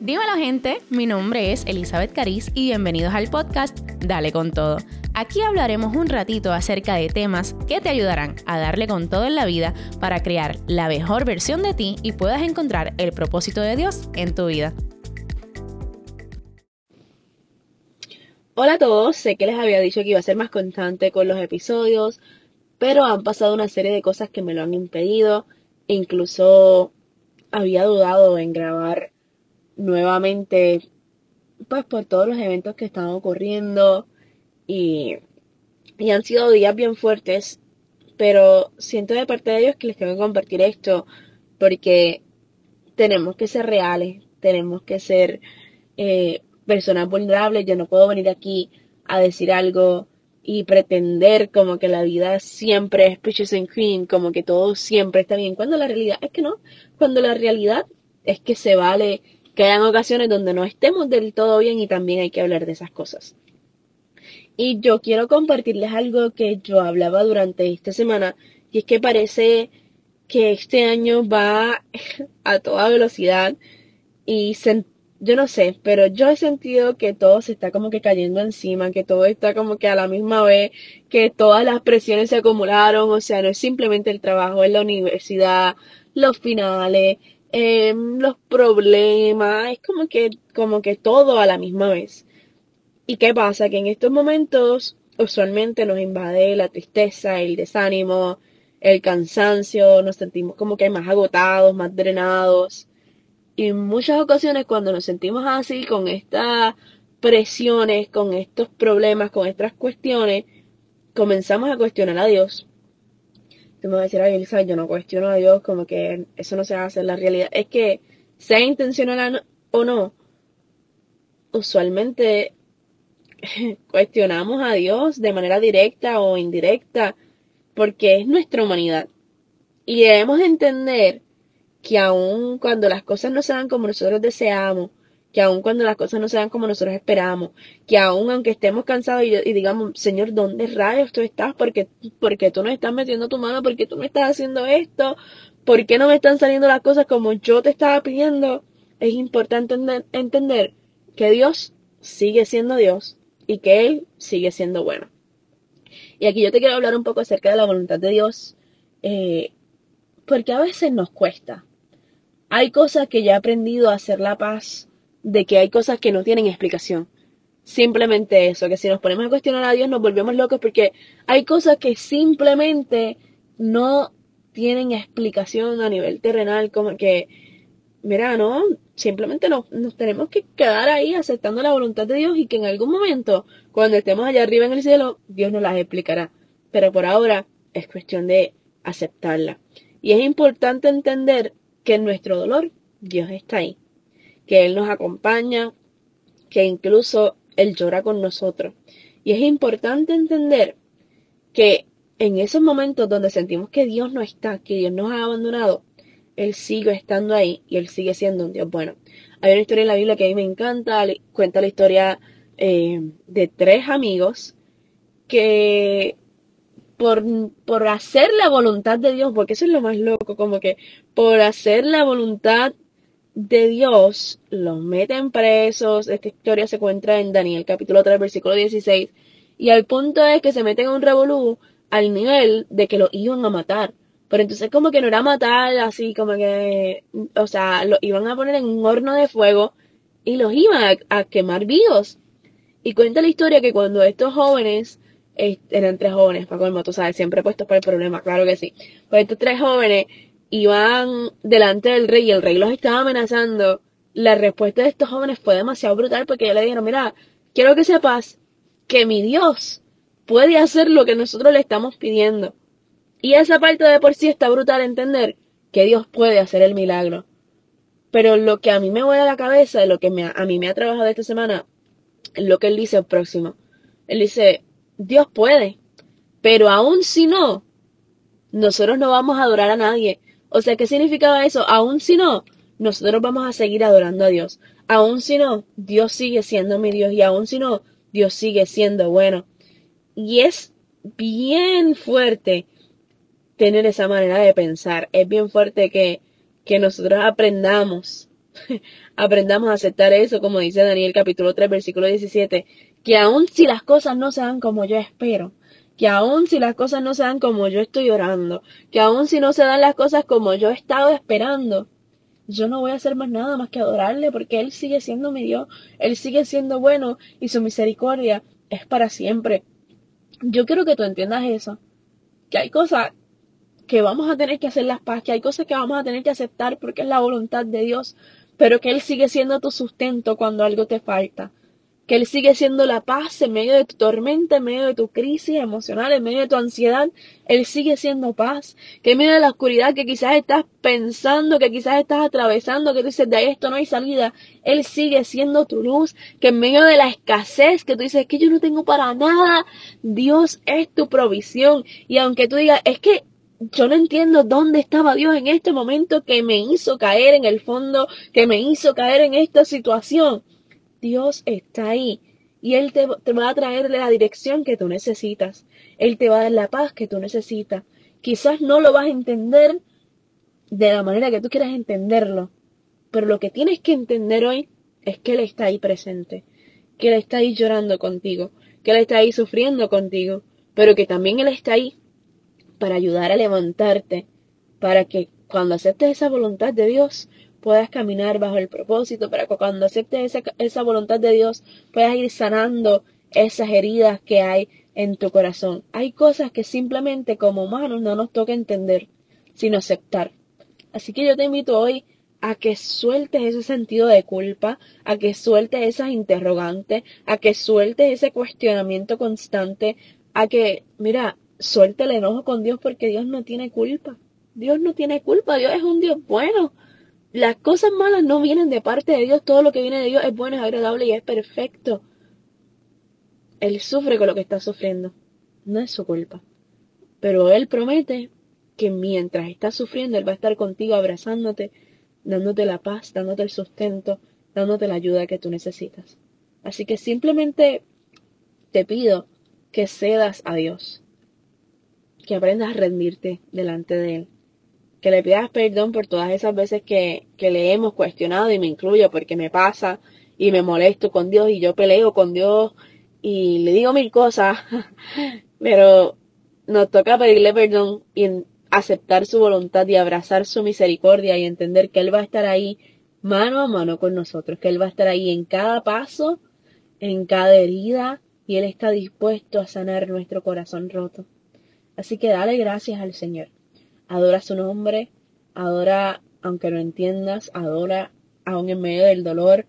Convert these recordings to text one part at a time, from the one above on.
Dímelo gente, mi nombre es Elizabeth Cariz y bienvenidos al podcast Dale con todo. Aquí hablaremos un ratito acerca de temas que te ayudarán a darle con todo en la vida para crear la mejor versión de ti y puedas encontrar el propósito de Dios en tu vida. Hola a todos, sé que les había dicho que iba a ser más constante con los episodios, pero han pasado una serie de cosas que me lo han impedido. E incluso había dudado en grabar nuevamente, pues por todos los eventos que están ocurriendo y, y han sido días bien fuertes, pero siento de parte de ellos que les tengo que compartir esto porque tenemos que ser reales, tenemos que ser eh, personas vulnerables, yo no puedo venir aquí a decir algo y pretender como que la vida siempre es peaches and cream, como que todo siempre está bien, cuando la realidad es que no, cuando la realidad es que se vale que hayan ocasiones donde no estemos del todo bien y también hay que hablar de esas cosas. Y yo quiero compartirles algo que yo hablaba durante esta semana y es que parece que este año va a toda velocidad y yo no sé, pero yo he sentido que todo se está como que cayendo encima, que todo está como que a la misma vez, que todas las presiones se acumularon, o sea, no es simplemente el trabajo en la universidad, los finales, Em, los problemas, es como que, como que todo a la misma vez. ¿Y qué pasa? Que en estos momentos usualmente nos invade la tristeza, el desánimo, el cansancio, nos sentimos como que más agotados, más drenados. Y en muchas ocasiones cuando nos sentimos así, con estas presiones, con estos problemas, con estas cuestiones, comenzamos a cuestionar a Dios tú me vas a decir, ay, Elisa, yo no cuestiono a Dios, como que eso no se hace en la realidad. Es que, sea intencional o no, usualmente cuestionamos a Dios de manera directa o indirecta, porque es nuestra humanidad. Y debemos entender que aun cuando las cosas no se dan como nosotros deseamos, que aun cuando las cosas no se dan como nosotros esperamos, que aun aunque estemos cansados y, digamos, Señor, ¿dónde rayos tú estás? Porque, porque tú no estás metiendo tu mano, porque tú no estás haciendo esto, ¿por qué no me están saliendo las cosas como yo te estaba pidiendo? Es importante entender que Dios sigue siendo Dios y que Él sigue siendo bueno. Y aquí yo te quiero hablar un poco acerca de la voluntad de Dios, eh, porque a veces nos cuesta. Hay cosas que ya he aprendido a hacer la paz de que hay cosas que no tienen explicación. Simplemente eso, que si nos ponemos a cuestionar a Dios nos volvemos locos porque hay cosas que simplemente no tienen explicación a nivel terrenal, como que, mira, no, simplemente nos, tenemos que quedar ahí aceptando la voluntad de Dios y que en algún momento, cuando estemos allá arriba en el cielo, Dios nos las explicará. Pero por ahora es cuestión de aceptarla. Y es importante entender que en nuestro dolor Dios está ahí que Él nos acompaña, que incluso Él llora con nosotros. Y es importante entender que en esos momentos donde sentimos que Dios no está, que Dios nos ha abandonado, Él sigue estando ahí y Él sigue siendo un Dios bueno. Hay una historia en la Biblia que a mí me encanta, cuenta la historia eh, de tres amigos que por, por hacer la voluntad de Dios, porque eso es lo más loco, como que por hacer la voluntad de Dios los meten presos. Esta historia se encuentra en Daniel capítulo 3 versículo 16. Y al punto es que se meten en un revolú al nivel de que lo iban a matar. Pero entonces como que no era matar así como que, o sea, lo iban a poner en un horno de fuego y los iban a, quemar vivos. Y cuenta la historia que cuando estos jóvenes, eran tres jóvenes, para colmo, tú sabes, siempre puestos para el problema, claro que sí. Pues estos tres jóvenes iban delante del rey y el rey los estaba amenazando, la respuesta de estos jóvenes fue demasiado brutal porque ellos le dijeron, mira, quiero que sepas que mi Dios puede hacer lo que nosotros le estamos pidiendo. Y esa parte de por sí está brutal entender que Dios puede hacer el milagro. Pero lo que a mí me vuela la cabeza, lo que me, a mí me ha trabajado esta semana, es lo que él dice el próximo. Él dice, Dios puede, pero aún si no, nosotros no vamos a adorar a nadie. O sea, ¿qué significaba eso? Aún si no, nosotros vamos a seguir adorando a Dios. Aún si no, Dios sigue siendo mi Dios y aún si no, Dios sigue siendo bueno. Y es bien fuerte tener esa manera de pensar. Es bien fuerte que, que nosotros aprendamos aprendamos a aceptar eso, como dice Daniel capítulo 3, versículo 17, que aun si las cosas no se dan como yo espero, que aun si las cosas no se dan como yo estoy orando, que aun si no se dan las cosas como yo he estado esperando, yo no voy a hacer más nada más que adorarle porque Él sigue siendo mi Dios, Él sigue siendo bueno y su misericordia es para siempre. Yo quiero que tú entiendas eso, que hay cosas que vamos a tener que hacer las paz, que hay cosas que vamos a tener que aceptar porque es la voluntad de Dios, pero que Él sigue siendo tu sustento cuando algo te falta que Él sigue siendo la paz en medio de tu tormenta, en medio de tu crisis emocional, en medio de tu ansiedad. Él sigue siendo paz. Que en medio de la oscuridad que quizás estás pensando, que quizás estás atravesando, que tú dices, de esto no hay salida, Él sigue siendo tu luz. Que en medio de la escasez, que tú dices, que yo no tengo para nada, Dios es tu provisión. Y aunque tú digas, es que yo no entiendo dónde estaba Dios en este momento que me hizo caer en el fondo, que me hizo caer en esta situación. Dios está ahí y Él te, va a traer la dirección que tú necesitas. Él te va a dar la paz que tú necesitas. Quizás no lo vas a entender de la manera que tú quieras entenderlo, pero lo que tienes que entender hoy es que Él está ahí presente, que Él está ahí llorando contigo, que Él está ahí sufriendo contigo, pero que también Él está ahí para ayudar a levantarte, para que cuando aceptes esa voluntad de Dios puedas caminar bajo el propósito, para que cuando aceptes esa, esa voluntad de Dios puedas ir sanando esas heridas que hay en tu corazón. Hay cosas que simplemente como humanos no nos toca entender, sino aceptar. Así que yo te invito hoy a que sueltes ese sentido de culpa, a que sueltes esas interrogantes, a que sueltes ese cuestionamiento constante, a que, mira, suelte el enojo con Dios porque Dios no tiene culpa. Dios no tiene culpa, Dios es un Dios bueno las cosas malas no vienen de parte de Dios, todo lo que viene de Dios es bueno, es agradable y es perfecto. Él sufre con lo que está sufriendo, no es su culpa. Pero Él promete que mientras está sufriendo, Él va a estar contigo abrazándote, dándote la paz, dándote el sustento, dándote la ayuda que tú necesitas. Así que simplemente te pido que cedas a Dios, que aprendas a rendirte delante de Él que le pidas perdón por todas esas veces que, que le hemos cuestionado y me incluyo porque me pasa y me molesto con Dios y yo peleo con Dios y le digo mil cosas, pero nos toca pedirle perdón y aceptar su voluntad y abrazar su misericordia y entender que Él va a estar ahí mano a mano con nosotros, que Él va a estar ahí en cada paso, en cada herida y Él está dispuesto a sanar nuestro corazón roto. Así que dale gracias al Señor adora su nombre, adora aunque no entiendas, adora aún en medio del dolor,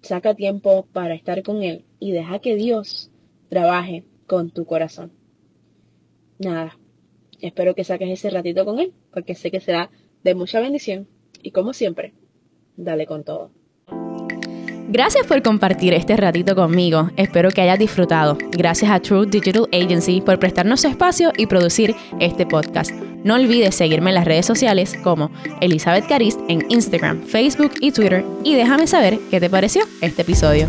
saca tiempo para estar con Él y deja que Dios trabaje con tu corazón. Nada, espero que saques ese ratito con Él, porque sé que será de mucha bendición y como siempre, dale con todo. Gracias por compartir este ratito conmigo. Espero que hayas disfrutado. Gracias a True Digital Agency por prestarnos espacio y producir este podcast. No olvides seguirme en las redes sociales como Elizabeth Carist en Instagram, Facebook y Twitter y déjame saber qué te pareció este episodio.